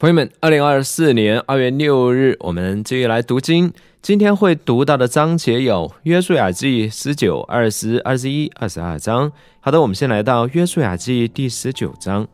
朋友们，二零二四年二月六日，我们继续来读经。今天会读到的章节有《约书亚记》十九、二十、二十一、二十二章。好的，我们先来到《约书亚记》第十九章。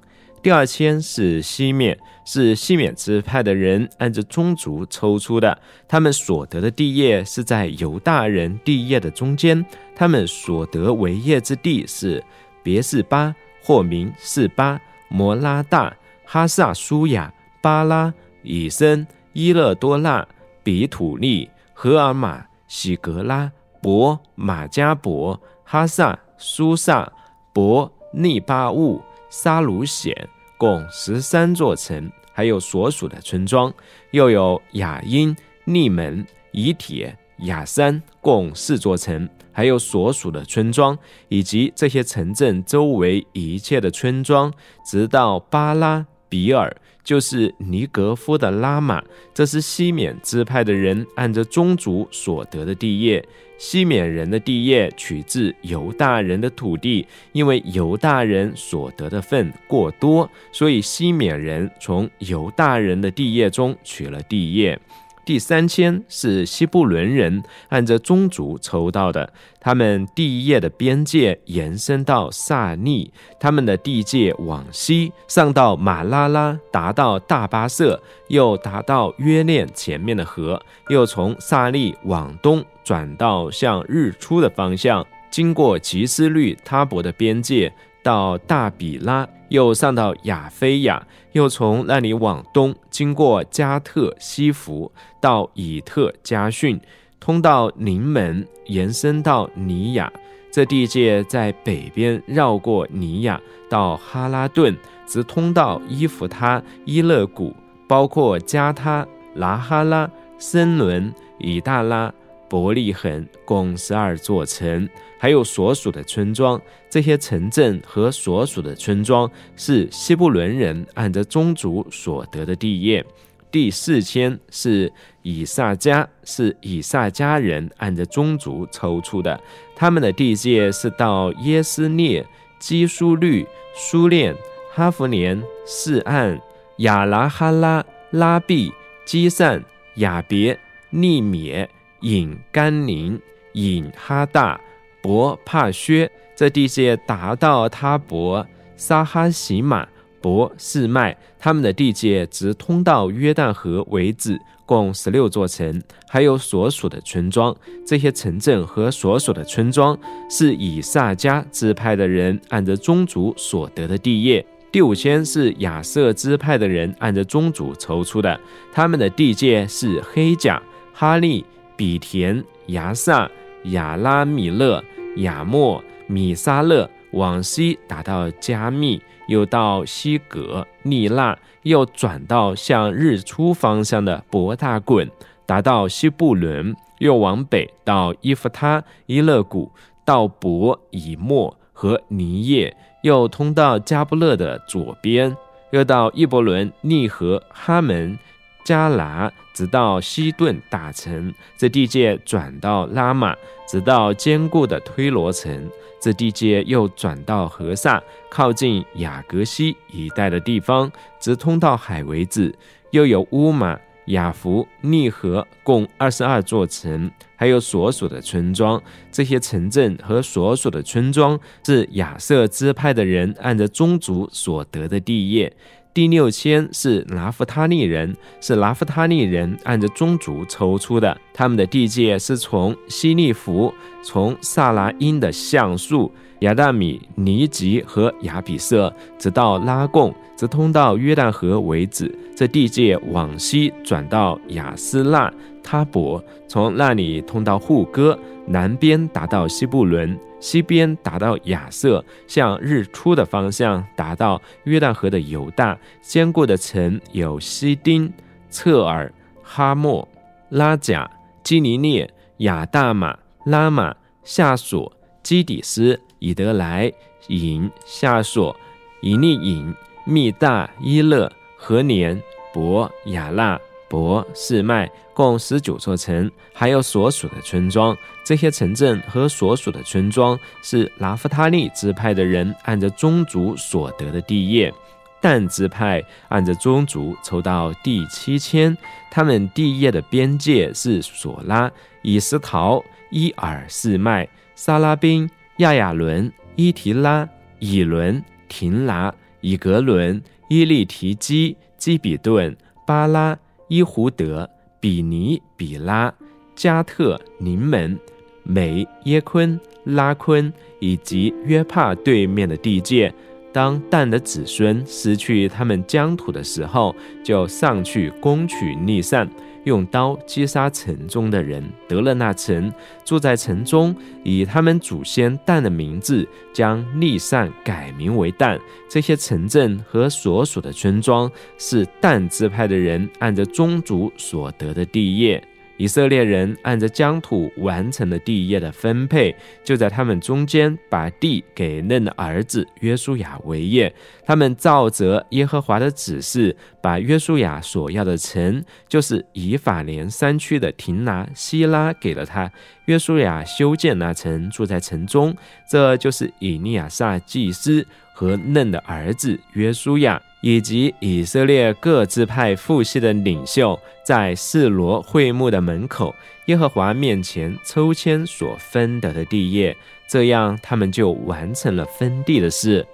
第二签是西缅，是西缅支派的人按着宗族抽出的，他们所得的地业是在犹大人地业的中间。他们所得为业之地是别是巴，或名是巴、摩拉大、哈萨舒雅。巴拉、以森、伊勒多纳、比土利、荷尔玛、喜格拉、伯、马加伯、哈萨、苏萨、伯、利巴乌、沙鲁显，共十三座城，还有所属的村庄，又有雅因、利门、以铁、雅山，共四座城，还有所属的村庄，以及这些城镇周围一切的村庄，直到巴拉比尔。就是尼格夫的拉玛，这是西缅支派的人按着宗族所得的地业。西缅人的地业取自犹大人的土地，因为犹大人所得的份过多，所以西缅人从犹大人的地业中取了地业。第三千是西布伦人按着宗族抽到的，他们地业的边界延伸到萨利，他们的地界往西上到马拉拉，达到大巴色，又达到约念前面的河，又从萨利往东转到向日出的方向，经过吉斯律他伯的边界。到大比拉，又上到亚非亚，又从那里往东，经过加特西弗，到以特加逊，通到临门，延伸到尼亚。这地界在北边绕过尼亚，到哈拉顿，直通到伊弗他、伊勒谷，包括加他、拿哈拉、森伦、以大拉。伯利恒共十二座城，还有所属的村庄。这些城镇和所属的村庄是西布伦人按着宗族所得的地业。第四千是以萨迦，是以萨迦人按着宗族抽出的。他们的地界是到耶斯列、基苏律、苏练、哈弗连、示岸、亚拉哈拉、拉毕、基善、亚别、利缅。引甘宁、引哈大、伯帕薛，这地界达到他伯、撒哈喜马、伯士麦，他们的地界直通到约旦河为止，共十六座城，还有所属的村庄。这些城镇和所属的村庄是以撒迦支派的人按着宗族所得的地业。第五千是亚瑟支派的人按着宗族筹出的，他们的地界是黑甲、哈利。比田、亚萨、亚拉米勒、亚莫、米沙勒，往西达到加密，又到西格、利纳，又转到向日出方向的博大滚，达到西布伦，又往北到伊夫他、伊勒谷，到伯以莫和尼叶，又通到加布勒的左边，又到伊伯伦、利和哈门。加拿直到西顿大城，这地界转到拉玛，直到坚固的推罗城，这地界又转到河萨，靠近雅格西一带的地方，直通到海为止。又有乌马、雅弗、利河，共二十二座城，还有所属的村庄。这些城镇和所属的村庄是亚瑟支派的人按着宗族所得的地业。第六千是拿夫他利人，是拿夫他利人按着宗族抽出的。他们的地界是从西利弗，从萨拉因的橡树、亚大米、尼吉和亚比色，直到拉贡，直通到约旦河为止。这地界往西转到雅斯纳他伯，从那里通到户哥，南边达到西布伦。西边达到亚瑟，向日出的方向达到约旦河的犹大，坚固的城有西丁、侧尔、哈莫、拉贾、基尼涅、亚大马、拉玛、夏索、基底斯、以德莱、隐、夏索、以利隐、密大、伊勒、和年、伯、亚纳。伯士麦共十九座城，还有所属的村庄。这些城镇和所属的村庄是拿夫他利支派的人按着宗族所得的地业。但支派按着宗族抽到第七千，他们地业的边界是索拉、以斯陶、伊尔士麦、萨拉宾、亚亚伦、伊提拉、以伦、廷拿、以格伦、伊利提基、基比顿、巴拉、伊胡德、比尼、比拉、加特、宁门、美、耶昆、拉昆以及约帕对面的地界。当蛋的子孙失去他们疆土的时候，就上去攻取利善，用刀击杀城中的人，得了那城，住在城中，以他们祖先蛋的名字，将利善改名为蛋。这些城镇和所属的村庄，是蛋支派的人按着宗族所得的地业。以色列人按着疆土完成了地业的分配，就在他们中间把地给嫩的儿子约书亚为业。他们照着耶和华的指示，把约书亚所要的城，就是以法莲山区的亭拿、希拉，给了他。约书亚修建那城，住在城中。这就是以利亚撒祭司和嫩的儿子约书亚。以及以色列各支派父系的领袖，在示罗会幕的门口，耶和华面前抽签所分得的地业，这样他们就完成了分地的事。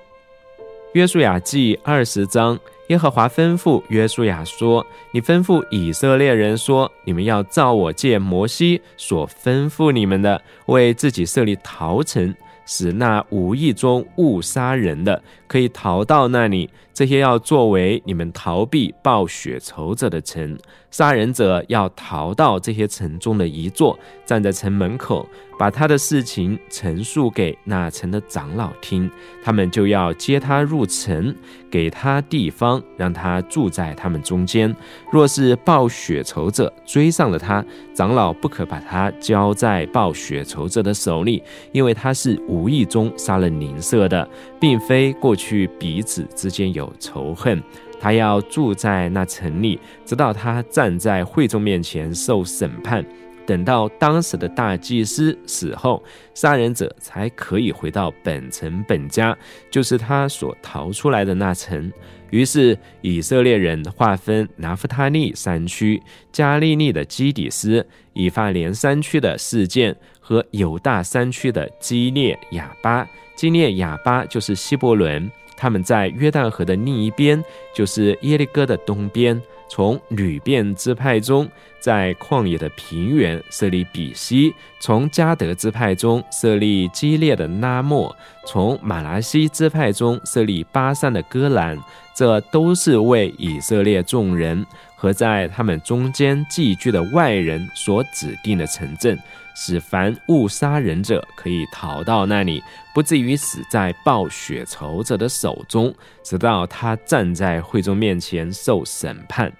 约书亚记二十章，耶和华吩咐约书亚说：“你吩咐以色列人说，你们要照我借摩西所吩咐你们的，为自己设立逃城。”使那无意中误杀人的可以逃到那里，这些要作为你们逃避报雪仇者的城。杀人者要逃到这些城中的一座，站在城门口，把他的事情陈述给那城的长老听。他们就要接他入城，给他地方，让他住在他们中间。若是报雪仇者追上了他，长老不可把他交在报雪仇者的手里，因为他是无意中杀了邻舍的，并非过去彼此之间有仇恨。他要住在那城里，直到他站在会众面前受审判。等到当时的大祭司死后，杀人者才可以回到本城本家，就是他所逃出来的那城。于是以色列人划分拿夫他利山区、加利利的基底斯、以法莲山区的事件和犹大山区的基列亚巴。基列亚巴就是希伯伦。他们在约旦河的另一边，就是耶利哥的东边。从吕遍支派中，在旷野的平原设立比西；从加德支派中设立基列的拉莫；从马拉西支派中设立巴山的戈兰。这都是为以色列众人和在他们中间寄居的外人所指定的城镇。使凡误杀人者可以逃到那里，不至于死在暴雪仇者的手中，直到他站在会众面前受审判。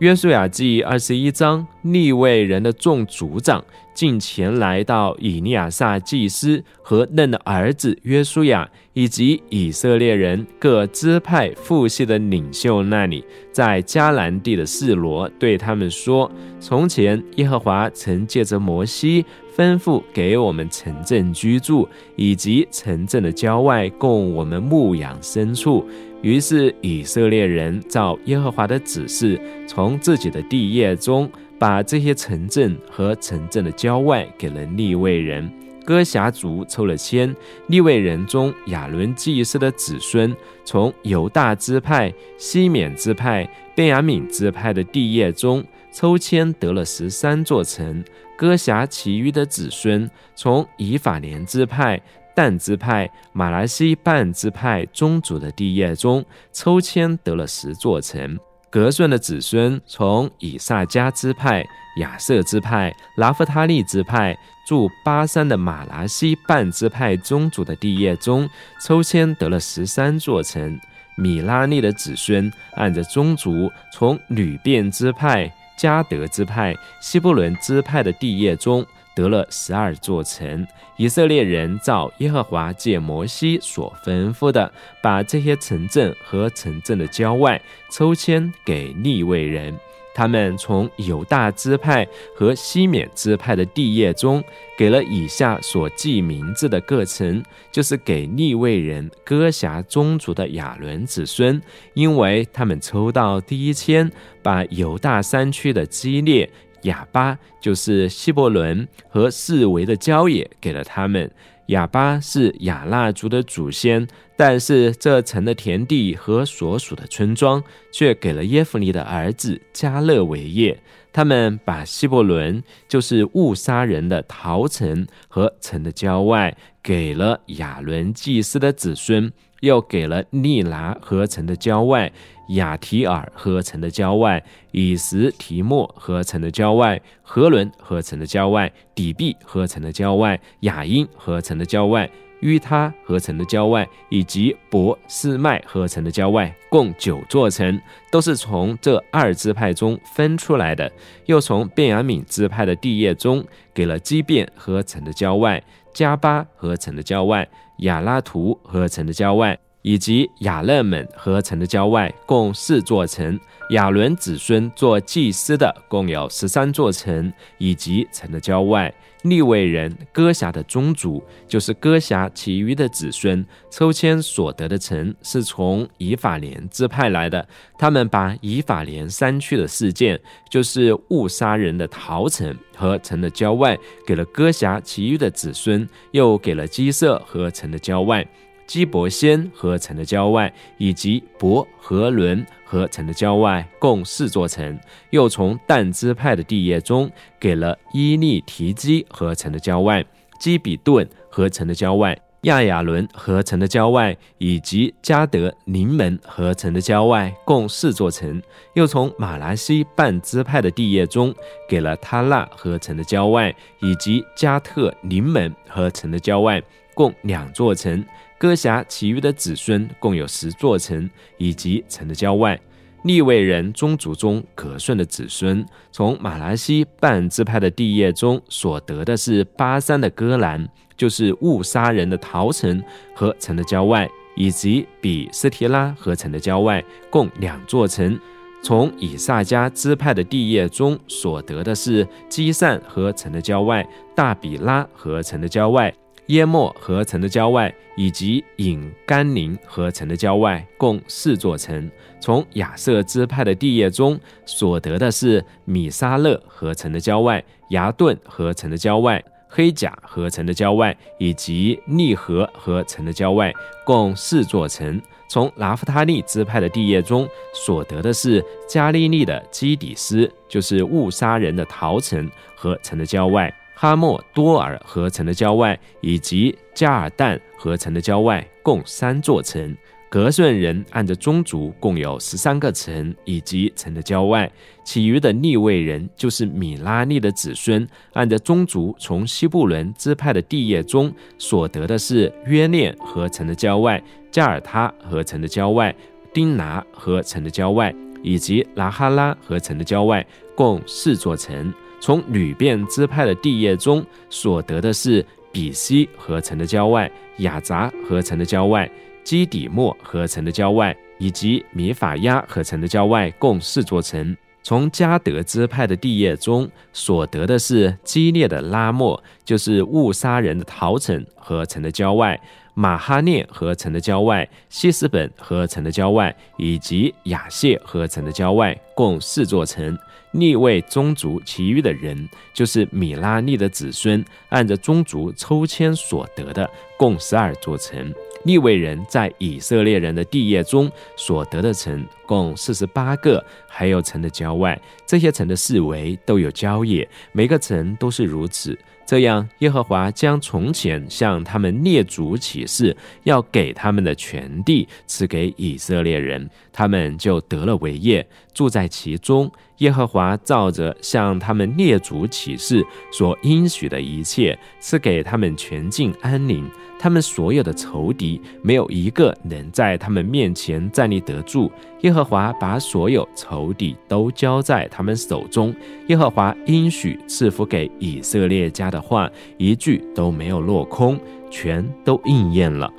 约书亚记二十一章，立位人的众族长进前来到以利亚撒祭司和嫩的儿子约书亚，以及以色列人各支派父系的领袖那里，在迦南地的示罗对他们说：“从前耶和华曾借着摩西吩咐给我们城镇居住，以及城镇的郊外供我们牧养牲畜。”于是以色列人照耶和华的指示，从自己的地业中把这些城镇和城镇的郊外给了利未人。哥辖族抽了签，利未人中亚伦祭司的子孙，从犹大支派、西缅支派、便雅悯支派的地业中抽签得了十三座城。哥辖其余的子孙，从以法莲支派。但支派、马来西半支派宗族的地业中抽签得了十座城。格顺的子孙从以萨迦支派、亚瑟支派、拉夫他利支派驻巴山的马来西半支派宗族的地业中抽签得了十三座城。米拉利的子孙按着宗族从吕遍支派、加德支派、希伯伦支派的地业中。得了十二座城，以色列人照耶和华借摩西所吩咐的，把这些城镇和城镇的郊外抽签给利未人。他们从犹大支派和西缅支派的地业中，给了以下所记名字的各城，就是给利未人歌辖宗族的亚伦子孙，因为他们抽到第一签，把犹大山区的基列、哑巴，就是希伯伦和四维的郊野，给了他们。哑巴是亚纳族的祖先，但是这城的田地和所属的村庄却给了耶夫尼的儿子加勒维耶。他们把希伯伦，就是误杀人的陶城和城的郊外，给了亚伦祭司的子孙，又给了利拿和城的郊外。亚提尔合成的郊外，以实提莫合成的郊外，和伦合成的郊外，底壁合成的郊外，雅音合成的郊外，于他合成的郊外，以及博斯麦合成的郊外，共九座城，都是从这二支派中分出来的。又从便雅敏支派的地业中，给了基变合成的郊外，加巴合成的郊外，亚拉图合成的郊外。以及亚勒们合成的郊外共四座城，亚伦子孙做祭司的共有十三座城，以及城的郊外。利未人歌侠的宗族，就是歌侠其余的子孙抽签所得的城，是从以法莲支派来的。他们把以法莲山区的事件，就是误杀人的陶城和城的郊外，给了歌侠其余的子孙，又给了基色和城的郊外。基伯仙合成的郊外，以及伯和伦合成的郊外，共四座城。又从但支派的地业中，给了伊利提基合成的郊外，基比顿合成的郊外，亚亚伦合成的郊外，以及加德临门合成的郊外，共四座城。又从马来西半支派的地业中，给了他那合成的郊外，以及加特临门合成的郊外，共两座城。歌辖其余的子孙共有十座城，以及城的郊外。利未人宗族中可顺的子孙，从马来西半支派的地业中所得的是巴山的戈兰，就是误杀人的陶城和城的郊外，以及比斯提拉和城的郊外，共两座城。从以萨迦支派的地业中所得的是基善和城的郊外，大比拉和城的郊外。淹没合成的郊外，以及引甘宁合成的郊外，共四座城。从亚瑟支派的地业中所得的是米沙勒合成的郊外、牙顿合成的郊外、黑甲合成的郊外，以及利和合成的郊外，共四座城。从拿夫他利支派的地业中所得的是加利利的基底斯，就是误杀人的陶城合成的郊外。哈莫多尔合成的郊外，以及加尔旦合成的郊外，共三座城。格顺人按着宗族共有十三个城，以及城的郊外。其余的利位人就是米拉利的子孙，按着宗族从西布伦支派的地业中所得的是约念合成的郊外、加尔他合成的郊外、丁拿合成的郊外，以及拉哈拉合成的郊外，共四座城。从吕变支派的地业中所得的是比西合成的郊外、雅杂合成的郊外、基底莫合成的郊外，以及米法亚合成的郊外，共四座城。从加德支派的地业中所得的是激烈的拉莫，就是误杀人的陶城合成的郊外。马哈涅合成的郊外，西斯本合成的郊外，以及亚谢合成的郊外，共四座城。逆位宗族其余的人，就是米拉利的子孙，按着宗族抽签所得的，共十二座城。利未人在以色列人的地业中所得的城，共四十八个，还有城的郊外。这些城的四围都有郊野，每个城都是如此。这样，耶和华将从前向他们列祖起誓要给他们的全地赐给以色列人，他们就得了为业，住在其中。耶和华照着向他们列祖起誓所应许的一切，赐给他们全境安宁。他们所有的仇敌，没有一个能在他们面前站立得住。耶和华把所有仇敌都交在他们手中。耶和华应许赐福给以色列家的话，一句都没有落空，全都应验了。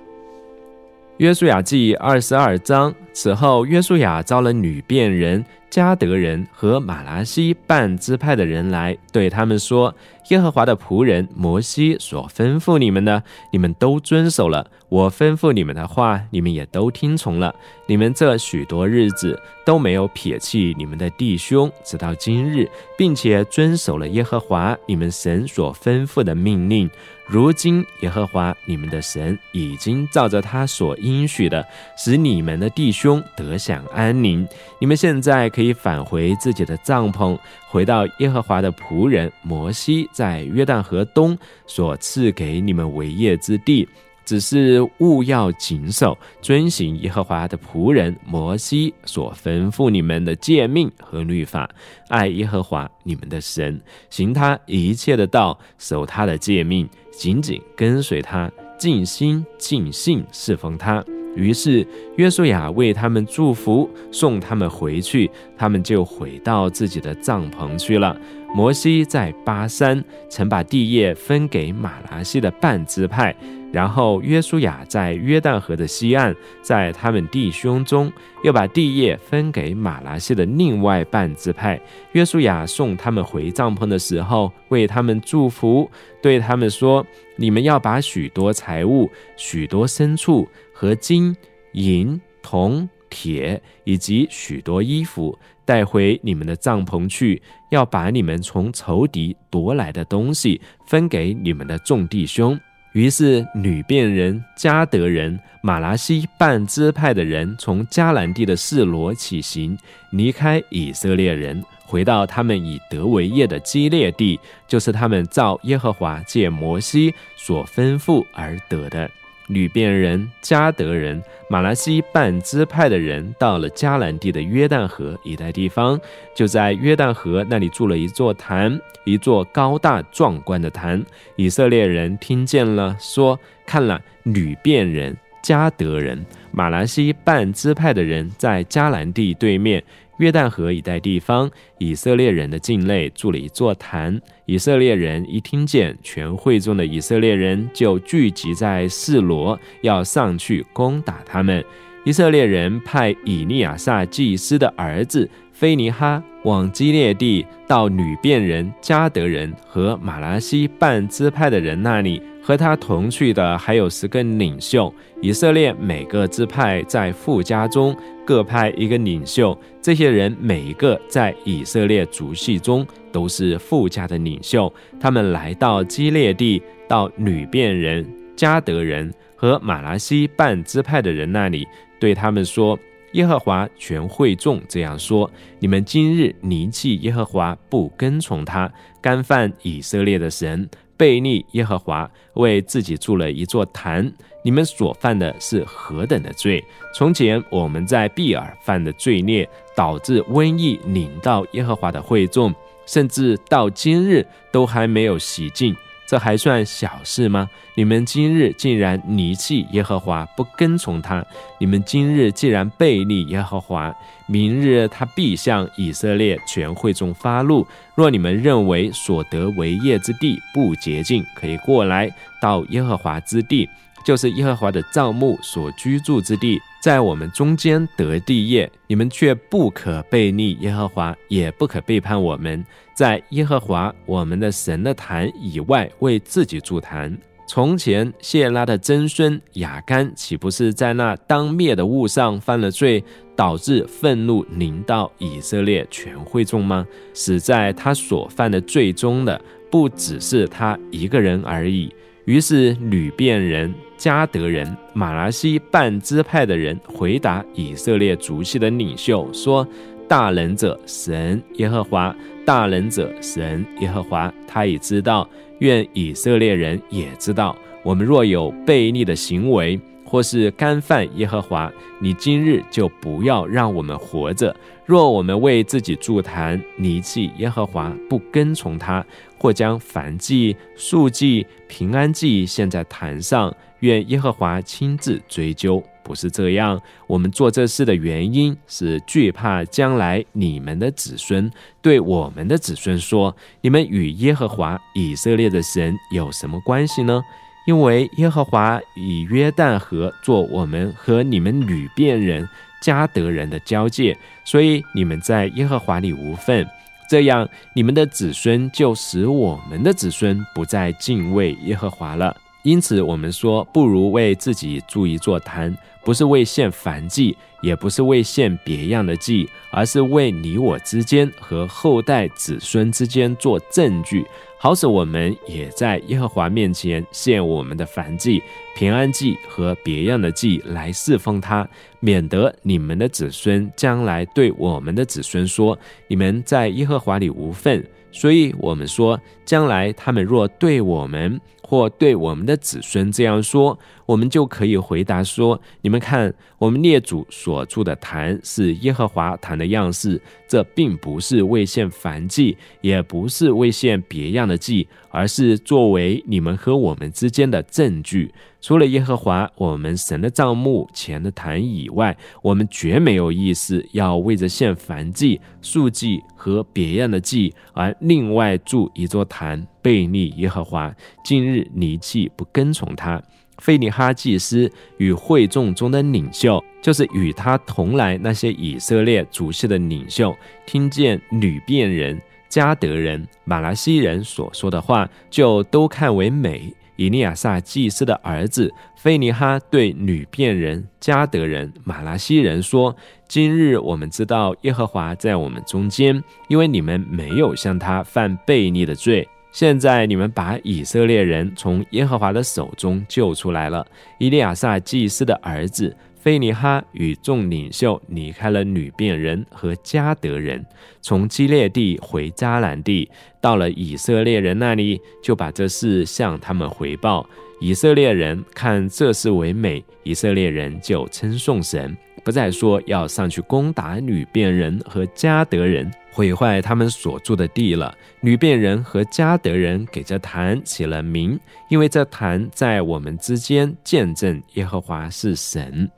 约书亚记二十二章。此后，约书亚招了女变人。加德人和马拉西半支派的人来，对他们说：“耶和华的仆人摩西所吩咐你们的，你们都遵守了；我吩咐你们的话，你们也都听从了。你们这许多日子都没有撇弃你们的弟兄，直到今日，并且遵守了耶和华你们神所吩咐的命令。如今，耶和华你们的神已经照着他所应许的，使你们的弟兄得享安宁。你们现在。”可以返回自己的帐篷，回到耶和华的仆人摩西在约旦河东所赐给你们为业之地。只是务要谨守、遵行耶和华的仆人摩西所吩咐你们的诫命和律法，爱耶和华你们的神，行他一切的道，守他的诫命，紧紧跟随他，尽心尽性侍奉他。于是约书亚为他们祝福，送他们回去，他们就回到自己的帐篷去了。摩西在巴山曾把地业分给马拉西的半支派。然后约书亚在约旦河的西岸，在他们弟兄中又把地业分给马拉西的另外半支派。约书亚送他们回帐篷的时候，为他们祝福，对他们说：“你们要把许多财物、许多牲畜和金银铜铁，以及许多衣服带回你们的帐篷去，要把你们从仇敌夺来的东西分给你们的众弟兄。”于是，女变人、加德人、马拉西半支派的人从迦南地的示罗起行，离开以色列人，回到他们以德为业的基列地，就是他们照耶和华借摩西所吩咐而得的。吕遍人、加德人、马拉西半支派的人到了迦南地的约旦河一带地方，就在约旦河那里筑了一座坛，一座高大壮观的坛。以色列人听见了，说：“看了，吕遍人、加德人、马拉西半支派的人在迦南地对面。”约旦河一带地方，以色列人的境内筑了一座坛。以色列人一听见，全会中的以色列人就聚集在示罗，要上去攻打他们。以色列人派以利亚撒祭司的儿子菲尼哈往基列地，到女变人、加德人和马拉西半支派的人那里。和他同去的还有十个领袖。以色列每个支派在富家中各派一个领袖，这些人每一个在以色列族系中都是富家的领袖。他们来到基列地，到女变人、加德人和马拉西半支派的人那里，对他们说：“耶和华全会众这样说：你们今日离弃耶和华，不跟从他，干犯以色列的神。”背逆耶和华，为自己筑了一座坛。你们所犯的是何等的罪？从前我们在毕尔犯的罪孽，导致瘟疫领到耶和华的会众，甚至到今日都还没有洗净。这还算小事吗？你们今日竟然离弃耶和华，不跟从他；你们今日既然背逆耶和华，明日他必向以色列全会众发怒。若你们认为所得为业之地不洁净，可以过来到耶和华之地，就是耶和华的帐幕所居住之地，在我们中间得地业，你们却不可背逆耶和华，也不可背叛我们。在耶和华我们的神的坛以外为自己筑坛。从前谢拉的曾孙雅干岂不是在那当灭的物上犯了罪，导致愤怒临到以色列全会众吗？死在他所犯的罪中的不只是他一个人而已。于是吕遍人、加德人、马拉西半支派的人回答以色列族系的领袖说。大能者神耶和华，大能者神耶和华，他已知道。愿以色列人也知道，我们若有悖逆的行为，或是干犯耶和华，你今日就不要让我们活着。若我们为自己筑坛，离弃耶和华，不跟从他，或将凡祭、素祭、平安祭献在坛上，愿耶和华亲自追究。不是这样，我们做这事的原因是惧怕将来你们的子孙对我们的子孙说：“你们与耶和华以色列的神有什么关系呢？”因为耶和华以约旦河做我们和你们吕遍人、加德人的交界，所以你们在耶和华里无份。这样，你们的子孙就使我们的子孙不再敬畏耶和华了。因此，我们说，不如为自己筑一座坛，不是为献燔祭，也不是为献别样的祭，而是为你我之间和后代子孙之间做证据，好使我们也在耶和华面前献我们的燔祭、平安祭和别样的祭来侍奉他，免得你们的子孙将来对我们的子孙说：“你们在耶和华里无份。”所以，我们说，将来他们若对我们或对我们的子孙这样说，我们就可以回答说：你们看，我们列祖所住的坛是耶和华坛的样式，这并不是为献燔祭，也不是为献别样的祭，而是作为你们和我们之间的证据。除了耶和华我们神的帐幕前的坛以外，我们绝没有意思要为着献燔祭、素祭和别样的祭而另外筑一座坛，背逆耶和华。今日你既不跟从他，费尼哈祭司与会众中的领袖，就是与他同来那些以色列族系的领袖，听见吕遍人、加德人、马拉西人所说的话，就都看为美。以利亚撒祭司的儿子菲尼哈对女变人、加德人、马拉西人说：“今日我们知道耶和华在我们中间，因为你们没有向他犯悖逆的罪。现在你们把以色列人从耶和华的手中救出来了。”以利亚撒祭司的儿子。菲尼哈与众领袖离开了女变人和加德人，从基列地回迦兰地，到了以色列人那里，就把这事向他们回报。以色列人看这事为美，以色列人就称颂神，不再说要上去攻打女变人和加德人，毁坏他们所住的地了。女变人和加德人给这坛起了名，因为这坛在我们之间见证耶和华是神。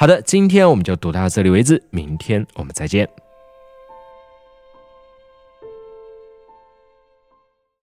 好的，今天我们就读到这里为止，明天我们再见。